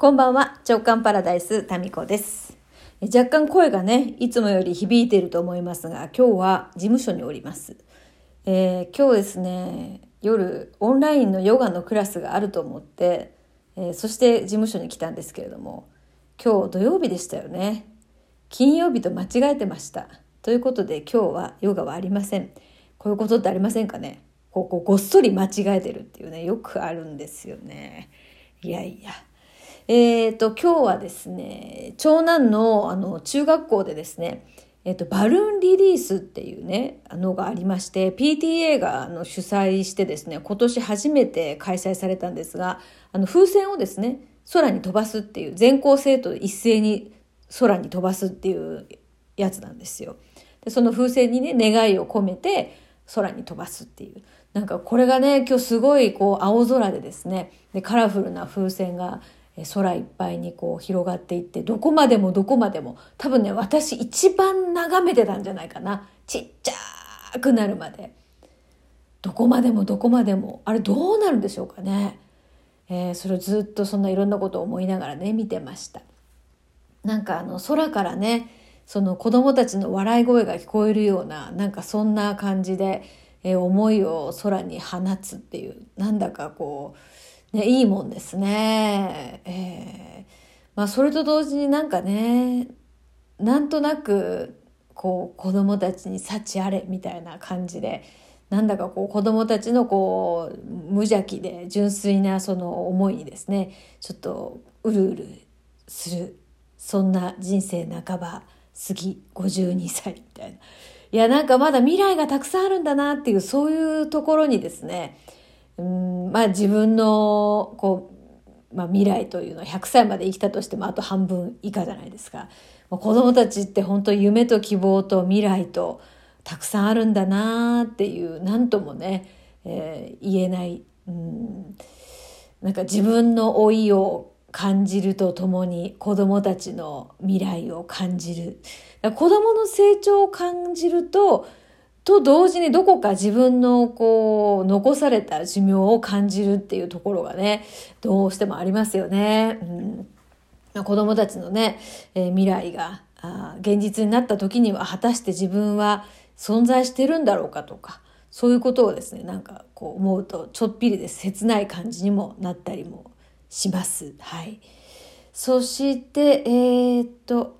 こんばんは、直感パラダイス、タミコです。若干声がね、いつもより響いていると思いますが、今日は事務所におります。えー今日ですね、夜、オンラインのヨガのクラスがあると思って、えーそして事務所に来たんですけれども、今日土曜日でしたよね。金曜日と間違えてました。ということで今日はヨガはありません。こういうことってありませんかね？こうこうごっそり間違えてるっていうね、よくあるんですよね。いやいや。えっ、と、今日はですね、長男のあの中学校でですね、えっ、と、バルーンリリースっていうね、のがありまして、PTA があの主催してですね、今年初めて開催されたんですが、あの風船をですね、空に飛ばすっていう、全校生徒一斉に空に飛ばすっていうやつなんですよ。で、その風船にね、願いを込めて空に飛ばすっていう。なんかこれがね、今日すごいこう青空でですね、で、カラフルな風船が空いっぱいにこう広がっていって、どこまでもどこまでも、多分ね、私一番眺めてたんじゃないかな。ちっちゃくなるまで。どこまでもどこまでも。あれどうなるんでしょうかね。えーそれをずっとそんないろんなことを思いながらね、見てました。なんかあの空からね、その子供たちの笑い声が聞こえるような、なんかそんな感じで、えー思いを空に放つっていう、なんだかこう、ね、いいもんですね。えーまあそれと同時になんかね、なんとなく、こう子供たちに幸あれみたいな感じで、なんだかこう子供たちのこう無邪気で純粋なその思いにですね、ちょっとうるうるする、そんな人生半ば過ぎ52歳みたいな。いやなんかまだ未来がたくさんあるんだなっていうそういうところにですね、うんまあ自分のこう、まあ、未来というのは100歳まで生きたとしてもあと半分以下じゃないですか。まあ子供たちって本当夢と希望と未来とたくさんあるんだなっていう何ともね、えー言えない、うん、なんか自分の老いを感じるとともに子供たちの未来を感じる。子供の成長を感じるとと同時にどこか自分のこう残された寿命を感じるっていうところがねどうしてもありますよね。うん、子供たちのね、えー未来があ現実になった時には果たして自分は存在してるんだろうかとかそういうことをですねなんかこう思うとちょっぴりで切ない感じにもなったりもします。はい、そしてえーっと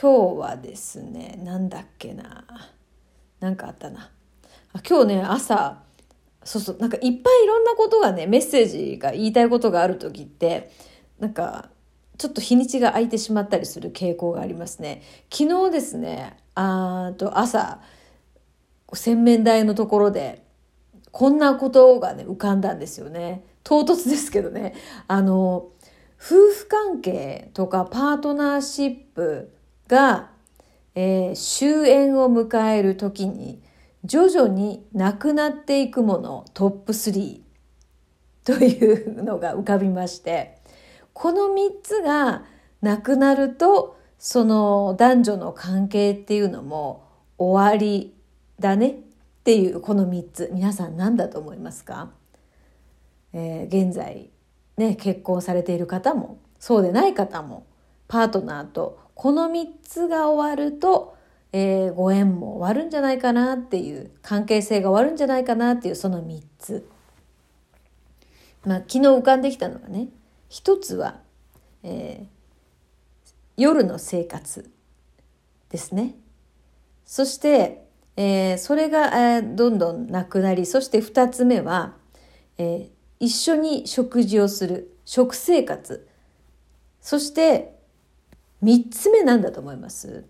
今日はですねなんだっけななんかあったな。あ今日ね、朝、そうそう、なんかいっぱいいろんなことがね、メッセージが言いたいことがある時って、なんか、ちょっと日にちが空いてしまったりする傾向がありますね。昨日ですね、あと朝、洗面台のところで、こんなことがね、浮かんだんですよね。唐突ですけどね。あの、夫婦関係とかパートナーシップが、えー終焉を迎える時に徐々になくなっていくものトップ3 というのが浮かびましてこの3つがなくなるとその男女の関係っていうのも終わりだね。っていうこの3つ。皆さん何だと思いますか、えー現在ね結婚されている方もそうでない方もパートナーとこの3つが終わると、えーご縁も終わるんじゃないかなっていう関係性が終わるんじゃないかなっていうその3つ。まあ、昨日浮かんできたのがね一つは、えー夜の生活ですね。そして、えーそれが、えーどんどんなくなりそして2つ目は、えー一緒に食事をする食生活そして3つ目なんだと思います。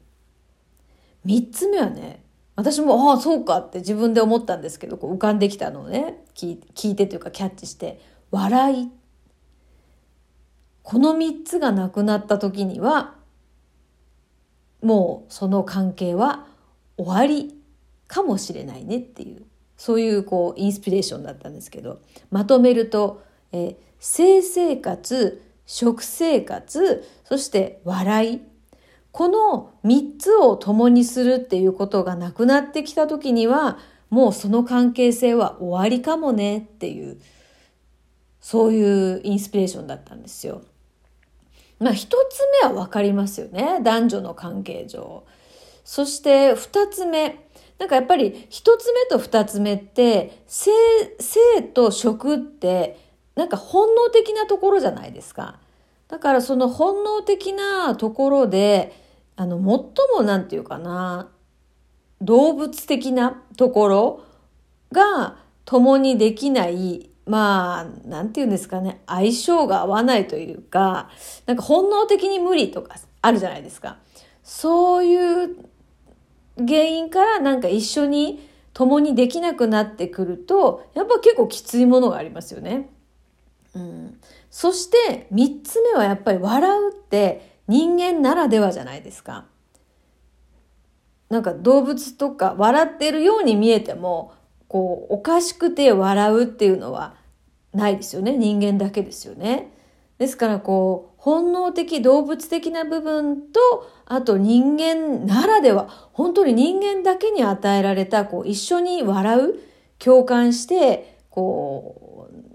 3つ目はね私もああそうかって自分で思ったんですけどこう浮かんできたのをね聞いてというかキャッチして笑い。この3つがなくなった時にはもうその関係は終わりかもしれないねっていうそういうこうインスピレーションだったんですけどまとめると、えー性生活食生活そして笑いこの3つを共にするっていうことがなくなってきた時にはもうその関係性は終わりかもねっていうそういうインスピレーションだったんですよ。まあ一つ目はわかりますよね。男女の関係上。そして二つ目。なんかやっぱり一つ目と二つ目って、性、性と食ってなんか本能的なところじゃないですか。だからその本能的なところで、あの、最もなんていうかな、動物的なところが共にできない、まあ、なんていうんですかね、相性が合わないというか、なんか本能的に無理とかあるじゃないですか。そういう原因からなんか一緒に共にできなくなってくると、やっぱ結構きついものがありますよね。うん。そして三つ目はやっぱり笑うって人間ならではじゃないですか。なんか動物とか笑ってるように見えても、こう、おかしくて笑うっていうのはないですよね。人間だけですよね。ですからこう、本能的動物的な部分と、あと人間ならでは、本当に人間だけに与えられた、こう、一緒に笑う、共感して、こう、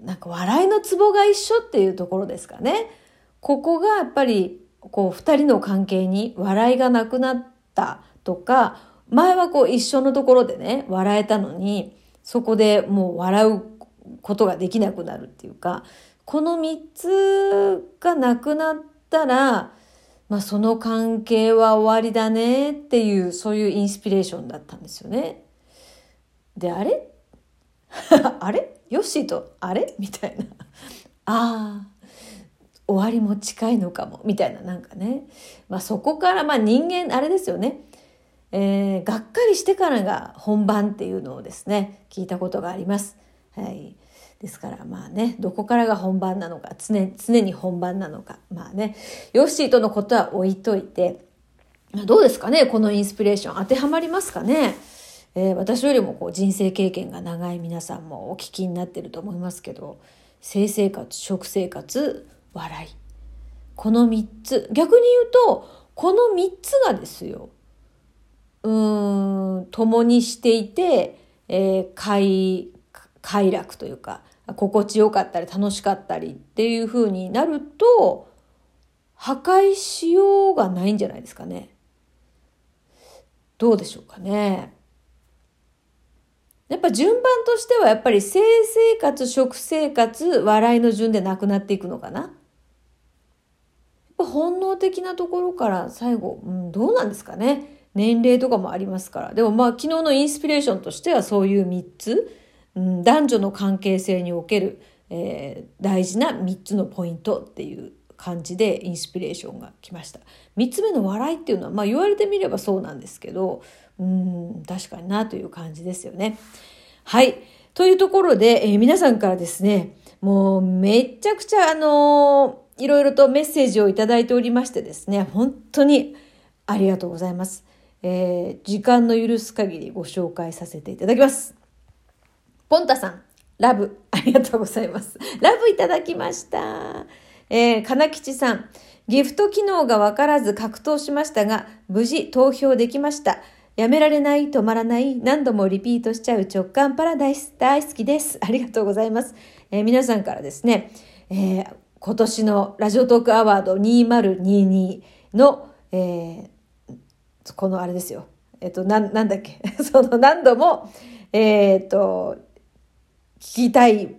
なんか笑いのツボが一緒っていうところですかね。ここがやっぱり、こう、二人の関係に笑いがなくなったとか、前はこう一緒のところでね、笑えたのに、そこでもう笑うことができなくなるっていうか、この三つがなくなったら、まあその関係は終わりだねっていう、そういうインスピレーションだったんですよね。で、あれ？あれ？ヨッシーとあれ？みたいな。ああ、終わりも近いのかも。みたいな、なんかね。まあそこから、まあ人間、あれですよね。えー、がっかりしてからが本番っていうのをですね、聞いたことがあります。はい。ですからまあね、どこからが本番なのか、常常に本番なのか。まあね、ヨッシーとのことは置いといて、どうですかねこのインスピレーション当てはまりますかね？えー、私よりもこう人生経験が長い皆さんもお聞きになってると思いますけど、性生活、食生活、笑い。この3つ。逆に言うと、この3つがですよ。うーん、共にしていて、えー、快、快楽というか、心地よかったり楽しかったりっていう風になると、破壊しようがないんじゃないですかね。どうでしょうかね。やっぱ順番としてはやっぱり性生活、食生活、笑いの順でなくなっていくのかな？やっぱ本能的なところから最後、うん、どうなんですかね？年齢とかもありますから。でもまあ昨日のインスピレーションとしてはそういう3つ、うん、男女の関係性における、えー、大事な3つのポイントっていう感じでインスピレーションが来ました。3つ目の笑いっていうのは、まあ言われてみればそうなんですけど、うん、確かになという感じですよね。はい。というところで、えー、皆さんからですね、もうめちゃくちゃあのー、いろいろとメッセージをいただいておりましてですね、本当にありがとうございます。えー、時間の許す限りご紹介させていただきます。ポンタさん、ラブ、ありがとうございます。ラブいただきました。えー、金吉さん、ギフト機能がわからず格闘しましたが、無事投票できました。やめられない、止まらない、何度もリピートしちゃう直感パラダイス、大好きです。ありがとうございます。えー、皆さんからですね、えー、今年のラジオトークアワード2022の、えー、このあれですよ。えっと、な、なんだっけ？その何度も、え、っと、聞きたい、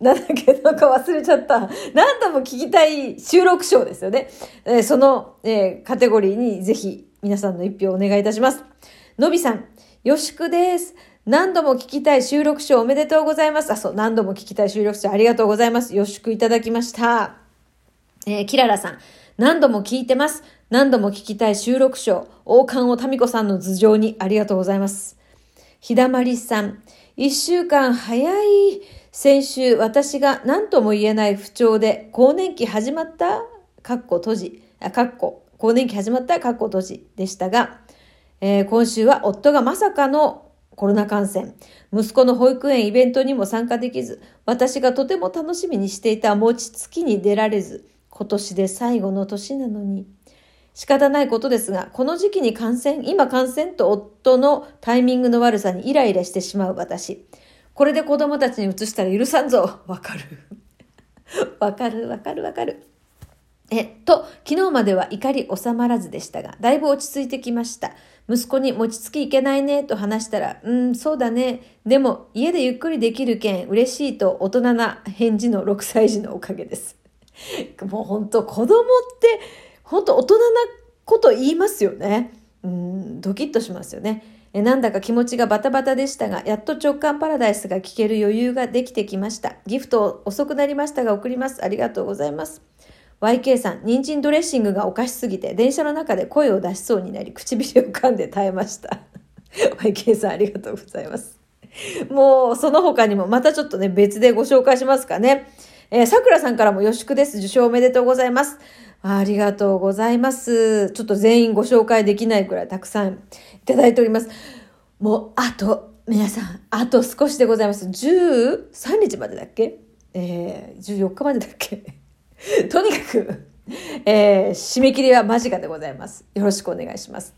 なんだっけ、なんか忘れちゃった。何度も聞きたい収録賞ですよね。えー、その、えー、カテゴリーにぜひ皆さんの一票をお願いいたします。のびさん、よしくです。何度も聞きたい収録賞おめでとうございます。あ、そう、何度も聞きたい収録賞ありがとうございます。よしくいただきました。えー、キララさん、何度も聞いてます。何度も聞きたい収録賞、王冠を民子さんの頭上にありがとうございます。ひだまりさん、一週間早い。先週、私が何とも言えない不調で、更年期始まった？かっこ閉じ、あ、かっこ、更年期始まったかっこ閉じでしたが、えー、今週は夫がまさかのコロナ感染。息子の保育園イベントにも参加できず、私がとても楽しみにしていた餅つきに出られず、今年で最後の年なのに。仕方ないことですが、この時期に感染、今感染と夫のタイミングの悪さにイライラしてしまう私。これで子供たちに移したら許さんぞ。わかる。わかるわかるわかる。えっと、昨日までは怒り収まらずでしたが、だいぶ落ち着いてきました。息子に餅つきいけないねと話したら、うん、そうだね。でも家でゆっくりできるけん嬉しいと大人な返事の6歳児のおかげです。もう本当子供って本当大人なこと言いますよね。うん、ドキッとしますよね。えなんだか気持ちがバタバタでしたが、やっと直感パラダイスが聞ける余裕ができてきました。ギフト遅くなりましたが送ります。ありがとうございます。YK さん、人参ドレッシングがおかしすぎて、電車の中で声を出しそうになり、唇を噛んで耐えました。YK さん、ありがとうございます。もう、その他にも、またちょっとね、別でご紹介しますかね。えー、桜さんからも予祝です。受賞おめでとうございます。ありがとうございます。ちょっと全員ご紹介できないくらいたくさんいただいております。もう、あと、皆さん、あと少しでございます。13日までだっけ？えー、14日までだっけ？とにかく、えー、締め切りは間近でございます。よろしくお願いします。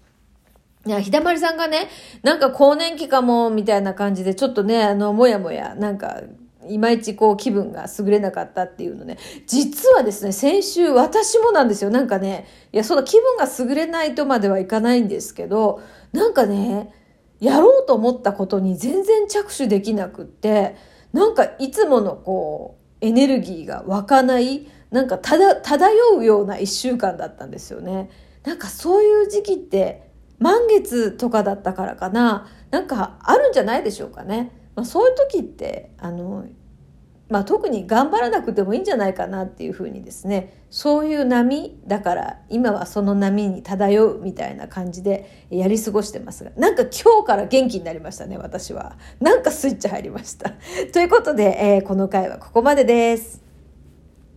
いや、ひだまりさんがね、なんか更年期かも、みたいな感じで、ちょっとね、あの、もやもや、なんか、いまいちこう気分が優れなかったっていうのね、実はですね、先週私もなんですよ。なんかね、いや、その気分が優れないとまではいかないんですけど、なんかね、やろうと思ったことに全然着手できなくって、なんかいつものこう、エネルギーが湧かない、なんかただ漂うような一週間だったんですよね。なんかそういう時期って満月とかだったからかな。なんかあるんじゃないでしょうかね。まあ、そういう時ってあの、まあ、特に頑張らなくてもいいんじゃないかなっていうふうにですねそういう波だから今はその波に漂うみたいな感じでやり過ごしてますがなんか今日から元気になりましたね私はなんかスイッチ入りましたということで、えー、この回はここまでです